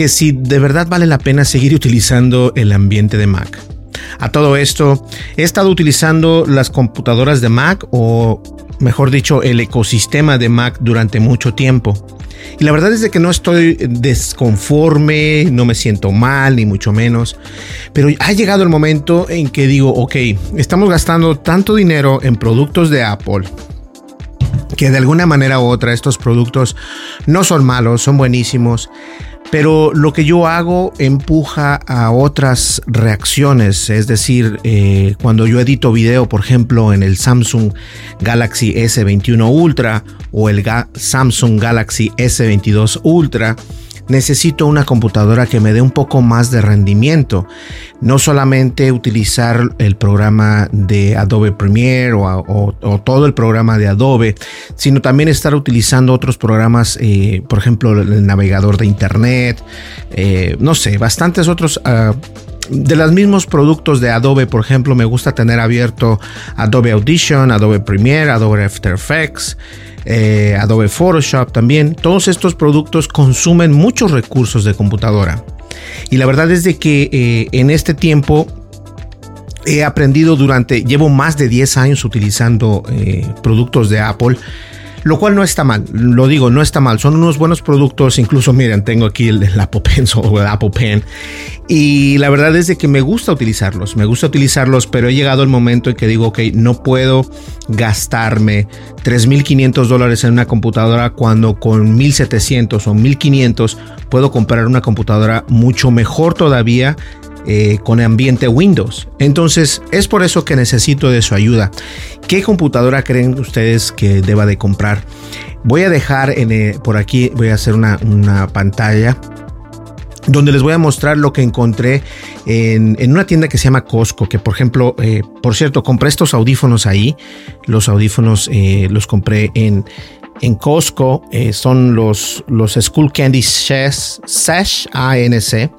que si de verdad vale la pena seguir utilizando el ambiente de Mac. A todo esto, he estado utilizando las computadoras de Mac o, mejor dicho, el ecosistema de Mac durante mucho tiempo. Y la verdad es de que no estoy desconforme, no me siento mal, ni mucho menos. Pero ha llegado el momento en que digo, ok, estamos gastando tanto dinero en productos de Apple, que de alguna manera u otra estos productos no son malos, son buenísimos, pero lo que yo hago empuja a otras reacciones, es decir, eh, cuando yo edito video, por ejemplo, en el Samsung Galaxy S21 Ultra o el Samsung Galaxy S22 Ultra, necesito una computadora que me dé un poco más de rendimiento. No solamente utilizar el programa de Adobe Premiere o, todo el programa de Adobe, sino también estar utilizando otros programas, eh, por ejemplo, el navegador de Internet, eh, no sé, bastantes otros... Ah, de los mismos productos de Adobe, por ejemplo, me gusta tener abierto Adobe Audition, Adobe Premiere, Adobe After Effects, eh, Adobe Photoshop también. Todos estos productos consumen muchos recursos de computadora. Y la verdad es de que eh, en este tiempo he aprendido durante, llevo más de 10 años utilizando eh, productos de Apple lo cual no está mal, lo digo, no está mal, son unos buenos productos, incluso miren, tengo aquí el, Apple Pencil o el Apple Pen. Y la verdad es de que me gusta utilizarlos, me gusta utilizarlos, pero he llegado el momento en que digo, ok, no puedo gastarme 3.500 dólares en una computadora cuando con 1.700 o 1.500 puedo comprar una computadora mucho mejor todavía eh, con ambiente Windows. Entonces es por eso que necesito de su ayuda. ¿Qué computadora creen ustedes que deba de comprar? Voy a dejar eh, por aquí, voy a hacer una, pantalla donde les voy a mostrar lo que encontré en, una tienda que se llama Costco, que por ejemplo, eh, por cierto, compré estos audífonos ahí, los audífonos los compré en, en Costco, son los, los School Candy Sash ANC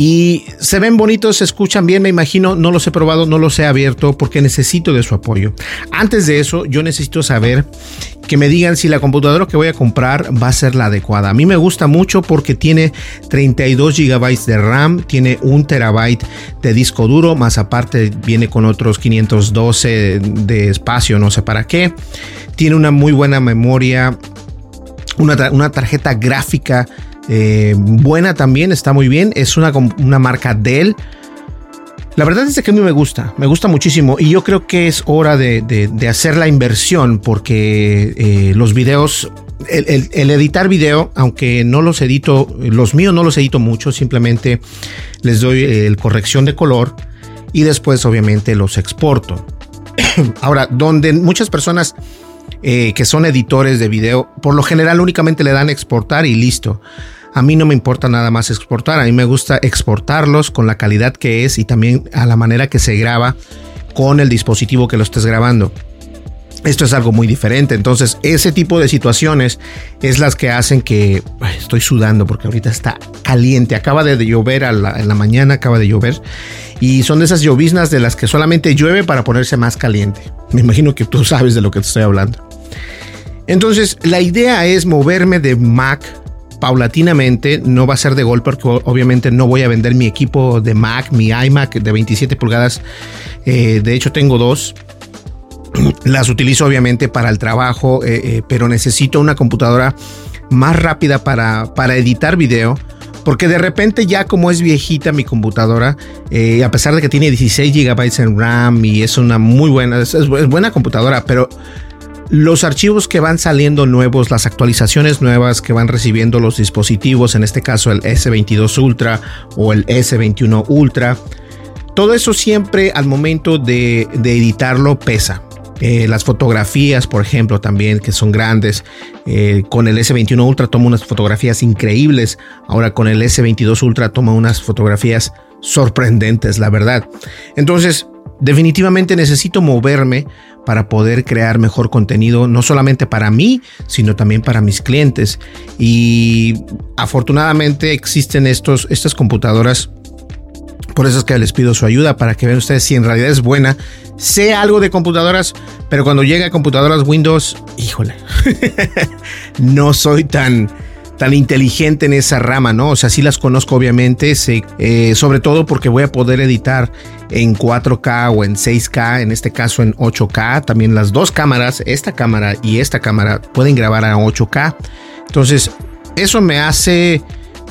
y se ven bonitos, se escuchan bien, me imagino. No los he probado, no los he abierto porque necesito de su apoyo. Antes de eso, yo necesito saber que me digan si la computadora que voy a comprar va a ser la adecuada. A mí me gusta mucho porque tiene 32 GB de RAM, tiene un terabyte de disco duro, más aparte viene con otros 512 de espacio, no sé para qué. Tiene una muy buena memoria, una, una tarjeta gráfica eh, buena también, está muy bien. Es una, una marca Dell. La verdad es que a mí me gusta, me gusta muchísimo y yo creo que es hora de, hacer la inversión porque eh, los videos, el, editar video, aunque no los edito, los míos no los edito mucho, simplemente les doy eh, el corrección de color y después obviamente los exporto. Ahora, donde muchas personas que son editores de video, por lo general únicamente le dan exportar y listo. A mí no me importa nada más exportar, a mí me gusta exportarlos con la calidad que es y también a la manera que se graba con el dispositivo que lo estés grabando. Esto es algo muy diferente, entonces ese tipo de situaciones es las que hacen que estoy sudando porque ahorita está caliente, acaba de llover en la mañana, acaba de llover y son de esas lloviznas de las que solamente llueve para ponerse más caliente. Me imagino que tú sabes de lo que te estoy hablando. Entonces, la idea es moverme de Mac paulatinamente, no va a ser de golpe porque obviamente no voy a vender mi equipo de Mac, mi iMac de 27 pulgadas. Eh, de hecho, tengo dos. Las utilizo obviamente para el trabajo, eh, eh, pero necesito una computadora más rápida para, para editar video. Porque de repente ya como es viejita mi computadora, a pesar de que tiene 16 GB en RAM y es una muy buena, es buena computadora, pero los archivos que van saliendo nuevos, las actualizaciones nuevas que van recibiendo los dispositivos, en este caso el S22 Ultra o el S21 Ultra, todo eso siempre al momento de, editarlo pesa. Eh, las fotografías, por ejemplo, también que son grandes. Eh, con el S21 Ultra toma unas fotografías increíbles. Ahora con el S22 Ultra toma unas fotografías sorprendentes, la verdad. Entonces, definitivamente necesito moverme para poder crear mejor contenido, no solamente para mí, sino también para mis clientes. Y afortunadamente existen estos, estas computadoras. Por eso es que les pido su ayuda para que vean ustedes si en realidad es buena. Sé algo de computadoras, pero cuando llega a computadoras Windows, híjole, no soy tan, tan inteligente en esa rama, ¿no? O sea, sí las conozco obviamente, eh, sobre todo porque voy a poder editar en 4K o en 6K, en este caso en 8K. También las dos cámaras, esta cámara y esta cámara, pueden grabar a 8K. Entonces, eso me hace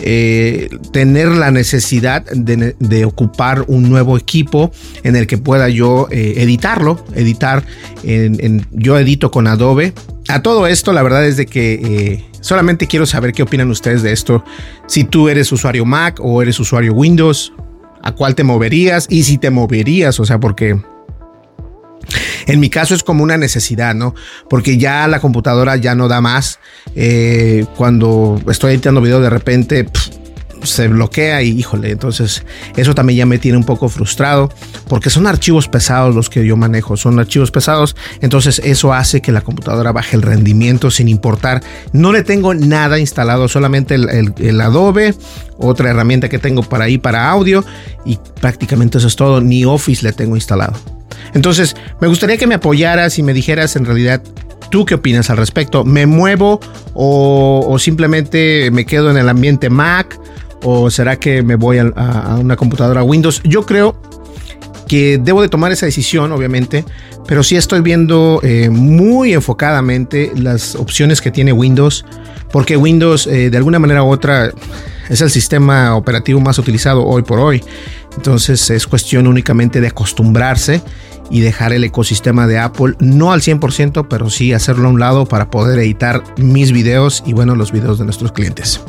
eh, tener la necesidad de, ocupar un nuevo equipo en el que pueda yo eh, editarlo, editar, en, yo edito con Adobe. A todo esto, la verdad es de que Solamente quiero saber qué opinan ustedes de esto. Si tú eres usuario Mac o eres usuario Windows, ¿a cuál te moverías? Y si te moverías, o sea, porque en mi caso es como una necesidad, ¿no? Porque ya la computadora ya no da más. Eh, cuando estoy editando video de repente, se bloquea y híjole, entonces eso también ya me tiene un poco frustrado porque son archivos pesados los que yo manejo, son archivos pesados, entonces eso hace que la computadora baje el rendimiento sin importar, no le tengo nada instalado, solamente el, Adobe, otra herramienta que tengo para ahí para audio y prácticamente eso es todo, ni Office le tengo instalado. Entonces, me gustaría que me apoyaras y me dijeras en realidad ¿Tú qué opinas al respecto? ¿Me muevo o, o, simplemente me quedo en el ambiente Mac ¿O será que me voy a, una computadora Windows? Yo creo que debo de tomar esa decisión, obviamente, pero sí estoy viendo eh, muy enfocadamente las opciones que tiene Windows, porque Windows eh, de alguna manera u otra es el sistema operativo más utilizado hoy por hoy. Entonces es cuestión únicamente de acostumbrarse y dejar el ecosistema de Apple, no al 100%, pero sí hacerlo a un lado para poder editar mis videos y bueno, los videos de nuestros clientes.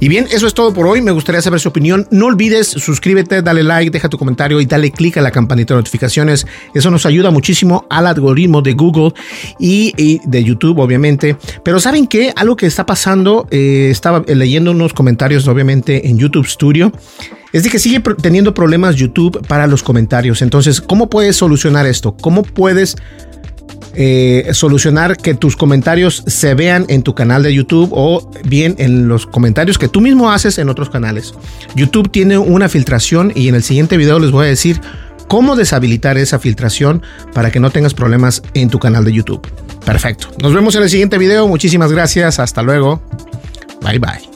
Y bien, eso es todo por hoy. Me gustaría saber su opinión. No olvides suscríbete, dale like, deja tu comentario y dale click a la campanita de notificaciones. Eso nos ayuda muchísimo al algoritmo de Google y, de YouTube, obviamente. Pero ¿saben qué? Algo que está pasando, eh, estaba leyendo unos comentarios, obviamente, en YouTube Studio es de que sigue teniendo problemas YouTube para los comentarios. Entonces, ¿cómo puedes solucionar esto? ¿Cómo puedes eh, solucionar que tus comentarios se vean en tu canal de YouTube o bien en los comentarios que tú mismo haces en otros canales? YouTube tiene una filtración y en el siguiente video les voy a decir cómo deshabilitar esa filtración para que no tengas problemas en tu canal de YouTube. Perfecto. Nos vemos en el siguiente video. Muchísimas gracias. Hasta luego. Bye bye.